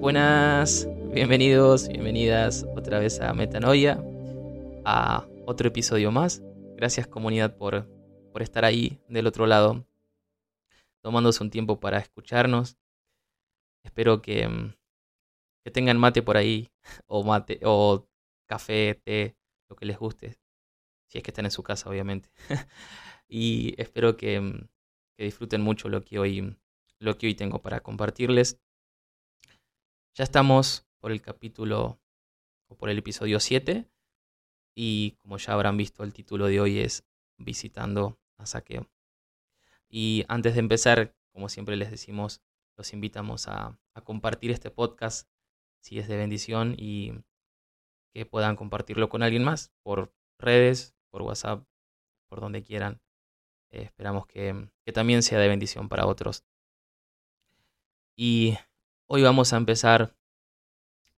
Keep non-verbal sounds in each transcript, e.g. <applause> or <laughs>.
Buenas, bienvenidos, bienvenidas otra vez a Metanoia, a otro episodio más. Gracias comunidad por, por estar ahí del otro lado, tomándose un tiempo para escucharnos. Espero que, mm, que tengan mate por ahí, <laughs> o mate, o café, té, lo que les guste, si es que están en su casa, obviamente. <laughs> y espero que, mm, que disfruten mucho lo que hoy, lo que hoy tengo para compartirles. Ya estamos por el capítulo o por el episodio 7 y como ya habrán visto el título de hoy es Visitando a Saqueo. Y antes de empezar, como siempre les decimos, los invitamos a, compartir este podcast si es de bendición y que puedan compartirlo con alguien más por redes, por WhatsApp, por donde quieran. Eh, esperamos que, que también sea de bendición para otros. Y Hoy vamos a empezar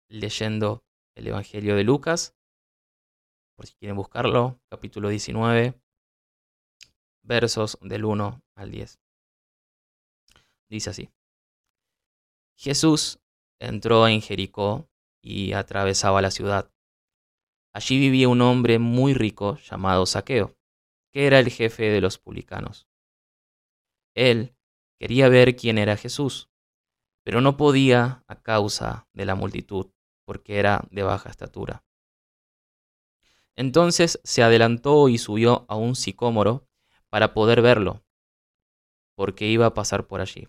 leyendo el Evangelio de Lucas, por si quieren buscarlo, capítulo 19, versos del 1 al 10. Dice así. Jesús entró en Jericó y atravesaba la ciudad. Allí vivía un hombre muy rico llamado Saqueo, que era el jefe de los publicanos. Él quería ver quién era Jesús pero no podía a causa de la multitud, porque era de baja estatura. Entonces se adelantó y subió a un sicómoro para poder verlo, porque iba a pasar por allí.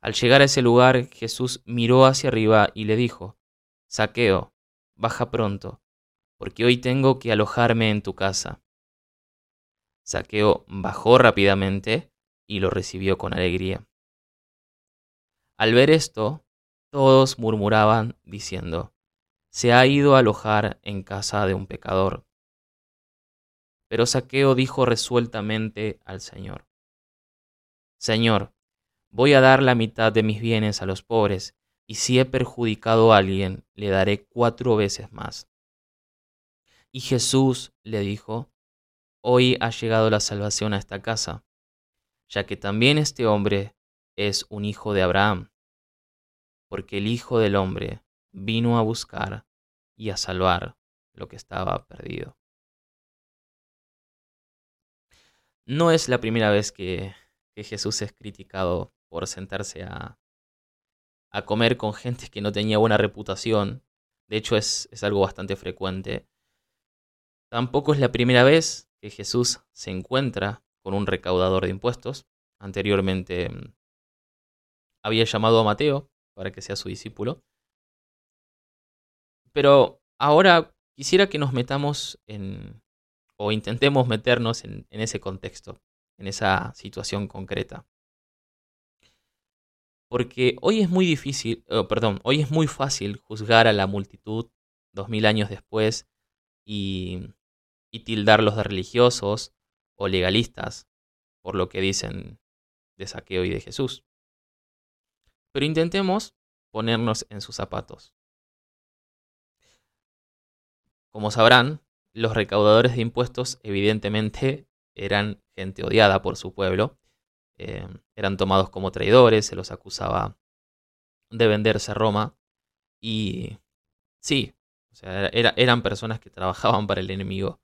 Al llegar a ese lugar, Jesús miró hacia arriba y le dijo, Saqueo, baja pronto, porque hoy tengo que alojarme en tu casa. Saqueo bajó rápidamente y lo recibió con alegría. Al ver esto, todos murmuraban diciendo, se ha ido a alojar en casa de un pecador. Pero Saqueo dijo resueltamente al Señor, Señor, voy a dar la mitad de mis bienes a los pobres, y si he perjudicado a alguien, le daré cuatro veces más. Y Jesús le dijo, Hoy ha llegado la salvación a esta casa, ya que también este hombre es un hijo de Abraham, porque el Hijo del Hombre vino a buscar y a salvar lo que estaba perdido. No es la primera vez que, Jesús es criticado por sentarse a, comer con gente que no tenía buena reputación. De hecho, es, es algo bastante frecuente. Tampoco es la primera vez que Jesús se encuentra con un recaudador de impuestos. Anteriormente mm, había llamado a Mateo para que sea su discípulo. Pero ahora quisiera que nos metamos en, o intentemos meternos en, ese contexto, en esa situación concreta. Porque hoy es muy difícil, oh, perdón, hoy es muy fácil juzgar a la multitud dos mil años después y, y tildarlos de religiosos o legalistas por lo que dicen de saqueo y de Jesús. Pero intentemos ponernos en sus zapatos. Como sabrán, los recaudadores de impuestos evidentemente eran gente odiada por su pueblo, eh, eran tomados como traidores, se los acusaba de venderse a Roma y sí, eran personas que trabajaban para el enemigo,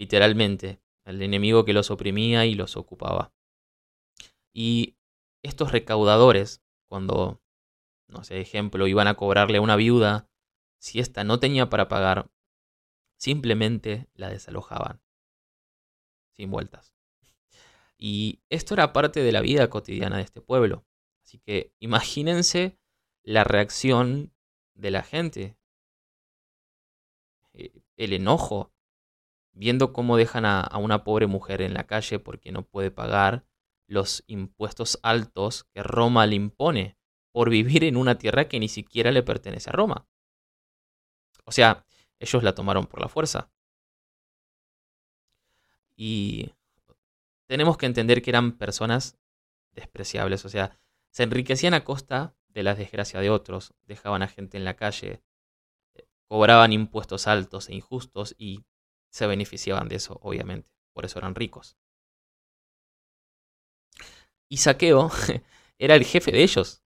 literalmente, el enemigo que los oprimía y los ocupaba. Y estos recaudadores cuando, no sé, ejemplo, iban a cobrarle a una viuda, si ésta no tenía para pagar, simplemente la desalojaban, sin vueltas. Y esto era parte de la vida cotidiana de este pueblo. Así que imagínense la reacción de la gente, eh, el enojo, viendo cómo dejan a, a, una pobre mujer en la calle porque no puede pagar los impuestos altos que Roma le impone por vivir en una tierra que ni siquiera le pertenece a Roma. O sea, ellos la tomaron por la fuerza. Y tenemos que entender que eran personas despreciables, o sea, se enriquecían a costa de la desgracia de otros, dejaban a gente en la calle, cobraban impuestos altos e injustos y se beneficiaban de eso, obviamente, por eso eran ricos. Y Saqueo <laughs> era el jefe de ellos.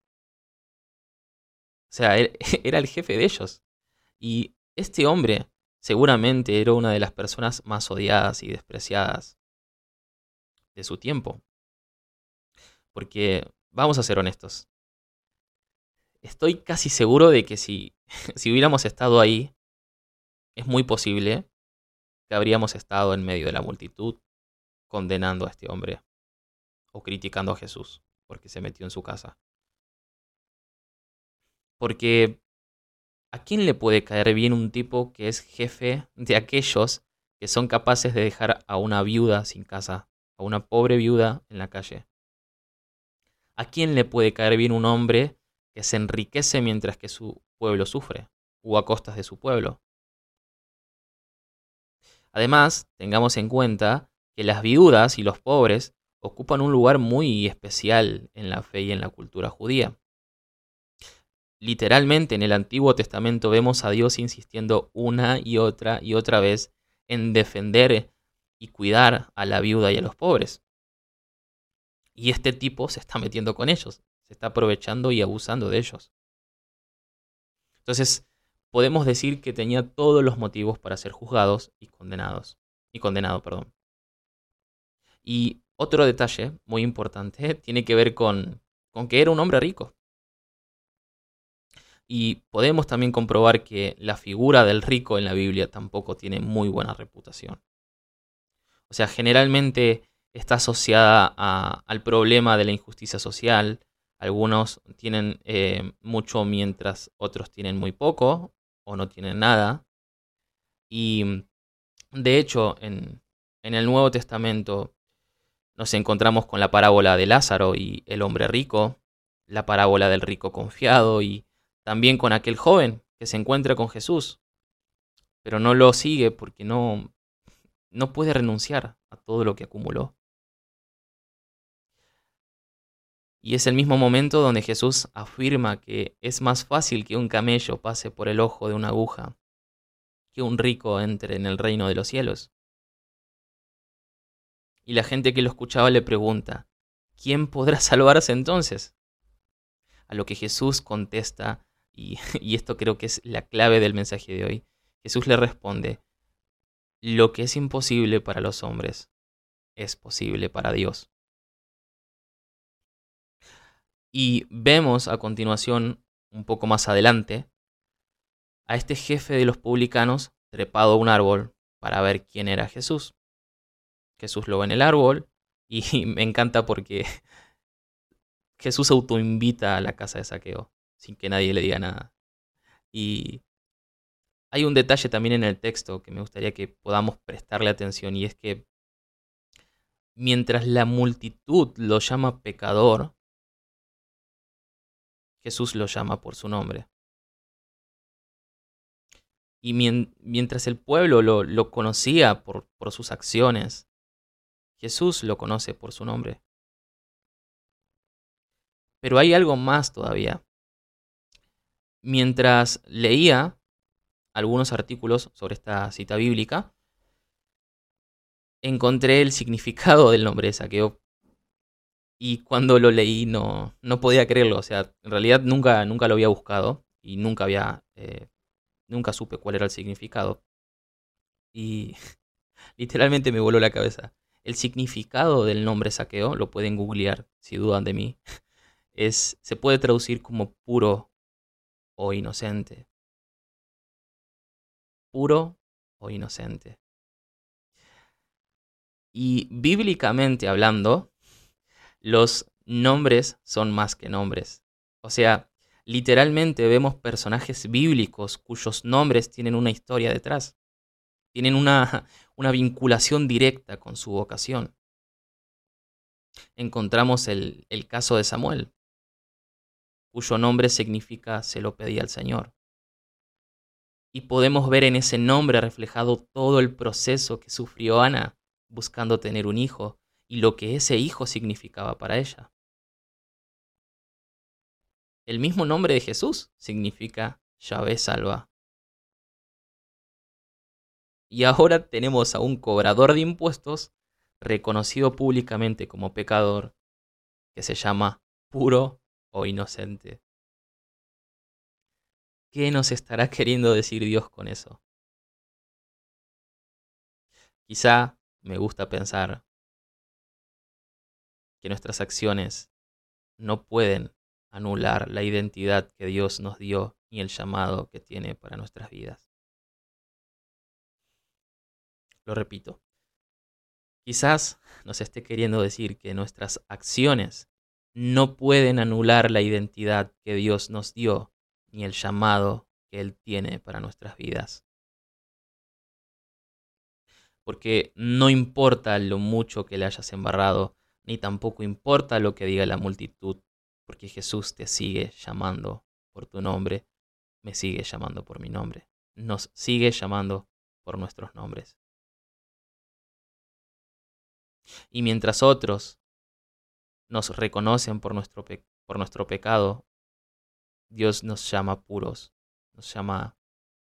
sea, <laughs> era el jefe de ellos. Y este hombre seguramente era una de las personas más odiadas y despreciadas de su tiempo. Porque, vamos a ser honestos, estoy casi seguro de que si, <laughs> si hubiéramos estado ahí, es muy posible que habríamos estado en medio de la multitud condenando a este hombre o criticando a Jesús porque se metió en su casa. Porque ¿a quién le puede caer bien un tipo que es jefe de aquellos que son capaces de dejar a una viuda sin casa, a una pobre viuda en la calle? ¿A quién le puede caer bien un hombre que se enriquece mientras que su pueblo sufre, o a costas de su pueblo? Además, tengamos en cuenta que las viudas y los pobres ocupan un lugar muy especial en la fe y en la cultura judía. Literalmente en el Antiguo Testamento vemos a Dios insistiendo una y otra y otra vez en defender y cuidar a la viuda y a los pobres. Y este tipo se está metiendo con ellos, se está aprovechando y abusando de ellos. Entonces, podemos decir que tenía todos los motivos para ser juzgados y condenados. Y condenado, perdón. Y otro detalle muy importante <laughs> tiene que ver con, con que era un hombre rico. Y podemos también comprobar que la figura del rico en la Biblia tampoco tiene muy buena reputación. O sea, generalmente está asociada al problema de la injusticia social. Algunos tienen eh, mucho mientras otros tienen muy poco o no tienen nada. Y de hecho, en, en el Nuevo Testamento nos encontramos con la parábola de Lázaro y el hombre rico, la parábola del rico confiado y también con aquel joven que se encuentra con Jesús, pero no lo sigue porque no, no puede renunciar a todo lo que acumuló. Y es el mismo momento donde Jesús afirma que es más fácil que un camello pase por el ojo de una aguja que un rico entre en el reino de los cielos. Y la gente que lo escuchaba le pregunta, ¿quién podrá <laughs> salvarse entonces? A lo que Jesús contesta <laughs> y, esto creo que es la clave del mensaje de hoy, Jesús le responde, lo que es imposible para los hombres es posible para Dios. Y vemos a continuación, un poco más adelante, a este jefe de los publicanos trepado a un árbol para ver quién era Jesús. Jesús lo ve en el árbol y <laughs> me encanta porque <laughs> Jesús autoinvita a la casa de saqueo sin que nadie le diga nada. Y hay un detalle también en el texto que me gustaría que podamos prestarle atención y es que mientras la multitud lo llama pecador, Jesús lo llama por su nombre. Y mientras el pueblo lo, conocía por, por sus acciones, Jesús lo conoce por su nombre. Pero hay algo más todavía mientras leía algunos artículos sobre esta cita bíblica, encontré el significado del nombre de saqueo. Y cuando lo leí no, no podía creerlo. O sea, en realidad nunca, nunca lo había buscado y nunca había. Eh, nunca supe cuál era el significado. Y <laughs> literalmente me voló la cabeza. El significado del nombre saqueo, lo pueden googlear si dudan de mí, es, se puede traducir como puro o inocente. Puro o inocente. Y bíblicamente hablando, los nombres son más que nombres. O sea, literalmente vemos personajes bíblicos cuyos nombres tienen una historia detrás. Tienen una, una vinculación directa con su vocación. Encontramos el, el caso de Samuel cuyo nombre significa se lo pedí al Señor. Y podemos ver en ese nombre reflejado todo el proceso que sufrió Ana buscando tener un hijo y lo que ese hijo significaba para ella. El mismo nombre de Jesús significa Yahvé salva. Y ahora tenemos a un cobrador de impuestos reconocido públicamente como pecador que se llama puro o inocente. ¿Qué nos estará queriendo decir Dios con eso? Quizá me gusta pensar que nuestras acciones no pueden anular la identidad que Dios nos dio y el llamado que tiene para nuestras vidas. Lo repito, quizás nos esté queriendo decir que nuestras acciones no pueden anular la identidad que Dios nos dio ni el llamado que Él tiene para nuestras vidas. Porque no importa lo mucho que le hayas embarrado, ni tampoco importa lo que diga la multitud, porque Jesús te sigue llamando por tu nombre, me sigue llamando por mi nombre, nos sigue llamando por nuestros nombres. Y mientras otros nos reconocen por nuestro, por nuestro pecado, Dios nos llama puros, nos llama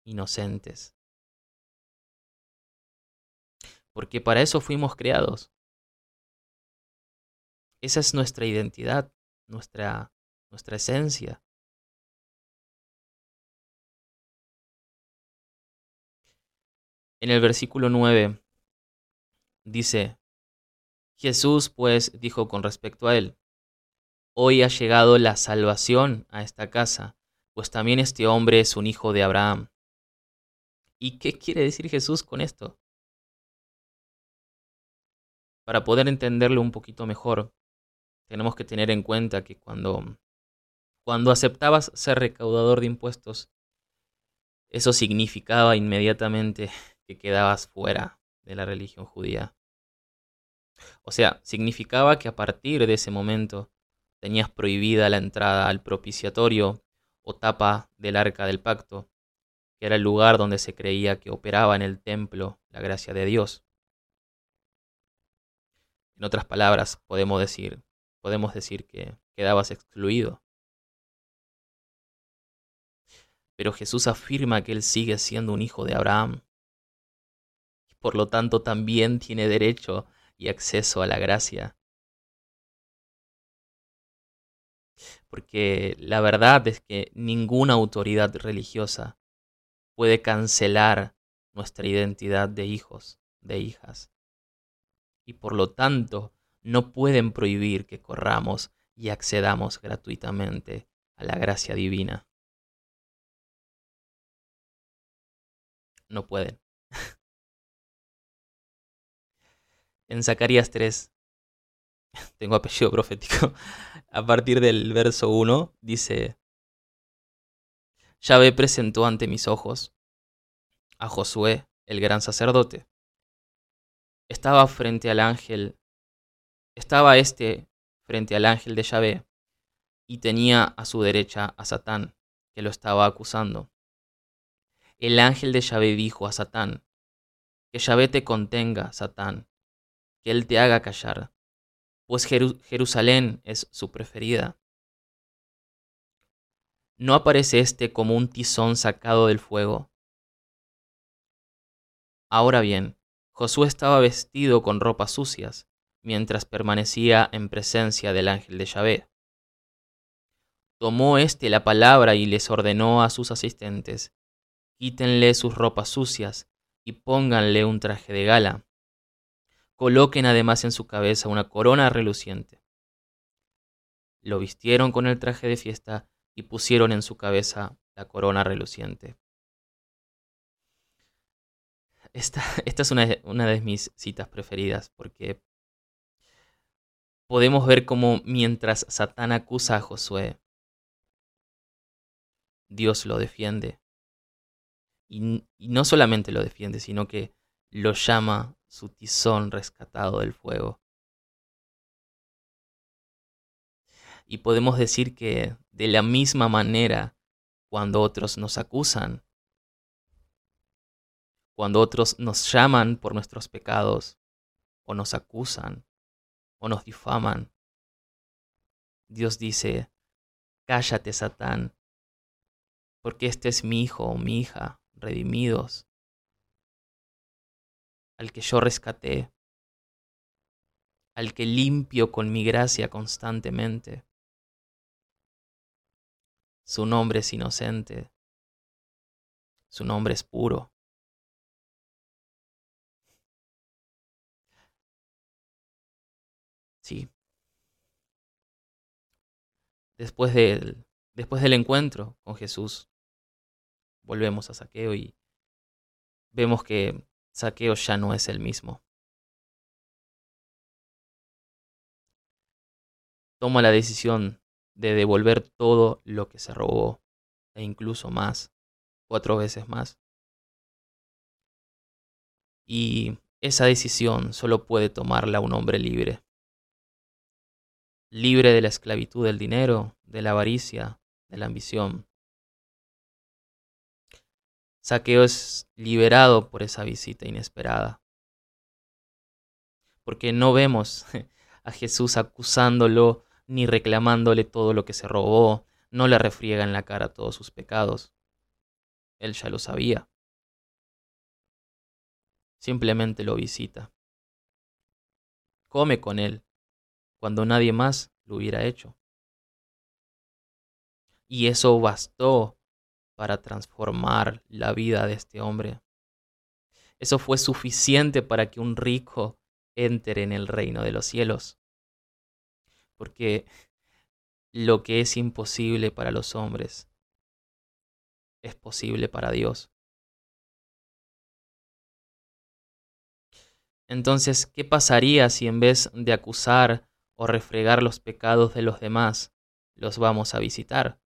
inocentes. Porque para eso fuimos creados. Esa es nuestra identidad, nuestra, nuestra esencia. En el versículo 9 dice, Jesús pues dijo con respecto a él, Hoy ha llegado la salvación a esta casa, pues también este hombre es un hijo de Abraham. ¿Y qué quiere decir Jesús con esto? Para poder entenderlo un poquito mejor, tenemos que tener en cuenta que cuando, cuando aceptabas ser recaudador de impuestos, eso significaba inmediatamente que quedabas fuera de la religión judía. O sea, significaba que a partir de ese momento tenías prohibida la entrada al propiciatorio o tapa del arca del pacto, que era el lugar donde se creía que operaba en el templo la gracia de Dios. En otras palabras, podemos decir, podemos decir que quedabas excluido. Pero Jesús afirma que Él sigue siendo un hijo de Abraham. Y por lo tanto también tiene derecho y acceso a la gracia. Porque la verdad es que ninguna autoridad religiosa puede cancelar nuestra identidad de hijos, de hijas. Y por lo tanto, no pueden prohibir que corramos y accedamos gratuitamente a la gracia divina. No pueden. En Zacarías 3, <laughs> tengo apellido profético, <laughs> a partir del verso 1, dice, Yahvé presentó ante mis ojos a Josué, el gran sacerdote. Estaba frente al ángel, estaba este frente al ángel de Yahvé, y tenía a su derecha a Satán, que lo estaba acusando. El ángel de Yahvé dijo a Satán, que Yahvé te contenga, Satán, que Él te haga callar, pues Jerusalén es su preferida. ¿No aparece este como un tizón sacado del fuego? Ahora bien, Josué estaba vestido con ropas sucias, mientras permanecía en presencia del ángel de Yahvé. Tomó éste la palabra y les ordenó a sus asistentes, quítenle sus ropas sucias y pónganle un traje de gala Coloquen además en su cabeza una corona reluciente. Lo vistieron con el traje de fiesta y pusieron en su cabeza la corona reluciente. Esta, esta es una, una de mis citas preferidas porque podemos ver cómo mientras Satán acusa a Josué, Dios lo defiende. Y, y, no solamente lo defiende, sino que lo llama su tizón rescatado del fuego. Y podemos decir que de la misma manera, cuando otros nos acusan, cuando otros nos llaman por nuestros pecados, o nos acusan, o nos difaman, Dios dice, cállate Satán, porque este es mi hijo o mi hija, redimidos, al que yo rescaté, al que limpio con mi gracia constantemente. Su nombre es inocente, Su nombre es puro. Sí. Después del, después del encuentro con Jesús, volvemos a Saqueo y vemos que Saqueo ya no es el mismo. Toma la decisión de devolver todo lo que se robó, e incluso más, cuatro veces más. Y esa decisión solo puede tomarla un hombre libre. Libre de la esclavitud del dinero, de la avaricia, de la ambición. Saqueo es liberado por esa visita inesperada. Porque no vemos <laughs> a Jesús acusándolo ni reclamándole todo lo que se robó, no le refriega en la cara todos sus pecados. Él ya lo sabía. Simplemente lo visita. Come con él, cuando nadie más lo hubiera hecho. Y eso bastó para transformar la vida de este hombre. Eso fue suficiente para que un rico entre en el reino de los cielos. Porque lo que es imposible para los hombres es posible para Dios. Entonces, ¿qué pasaría si en vez de acusar o refregar los pecados de los demás, los vamos a visitar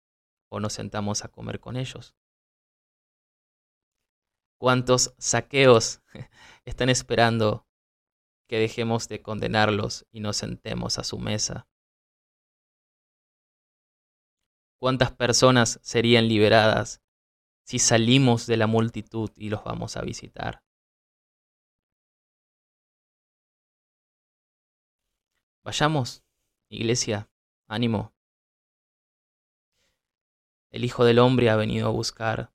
o nos sentamos a comer con ellos? ¿Cuántos saqueos <laughs> están esperando que dejemos de condenarlos y nos sentemos a su mesa? ¿Cuántas personas serían liberadas si salimos de la multitud y los vamos a visitar? Vayamos, iglesia, ánimo. El Hijo del Hombre ha venido a buscar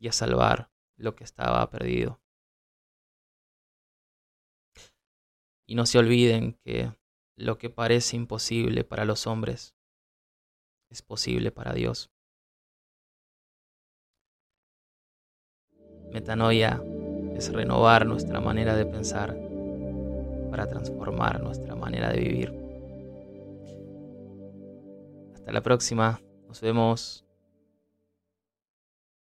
y a salvar lo que estaba perdido. Y no se olviden que lo que parece imposible para los hombres es posible para Dios. Metanoia es renovar nuestra manera de pensar para transformar nuestra manera de vivir. Hasta la próxima, nos vemos.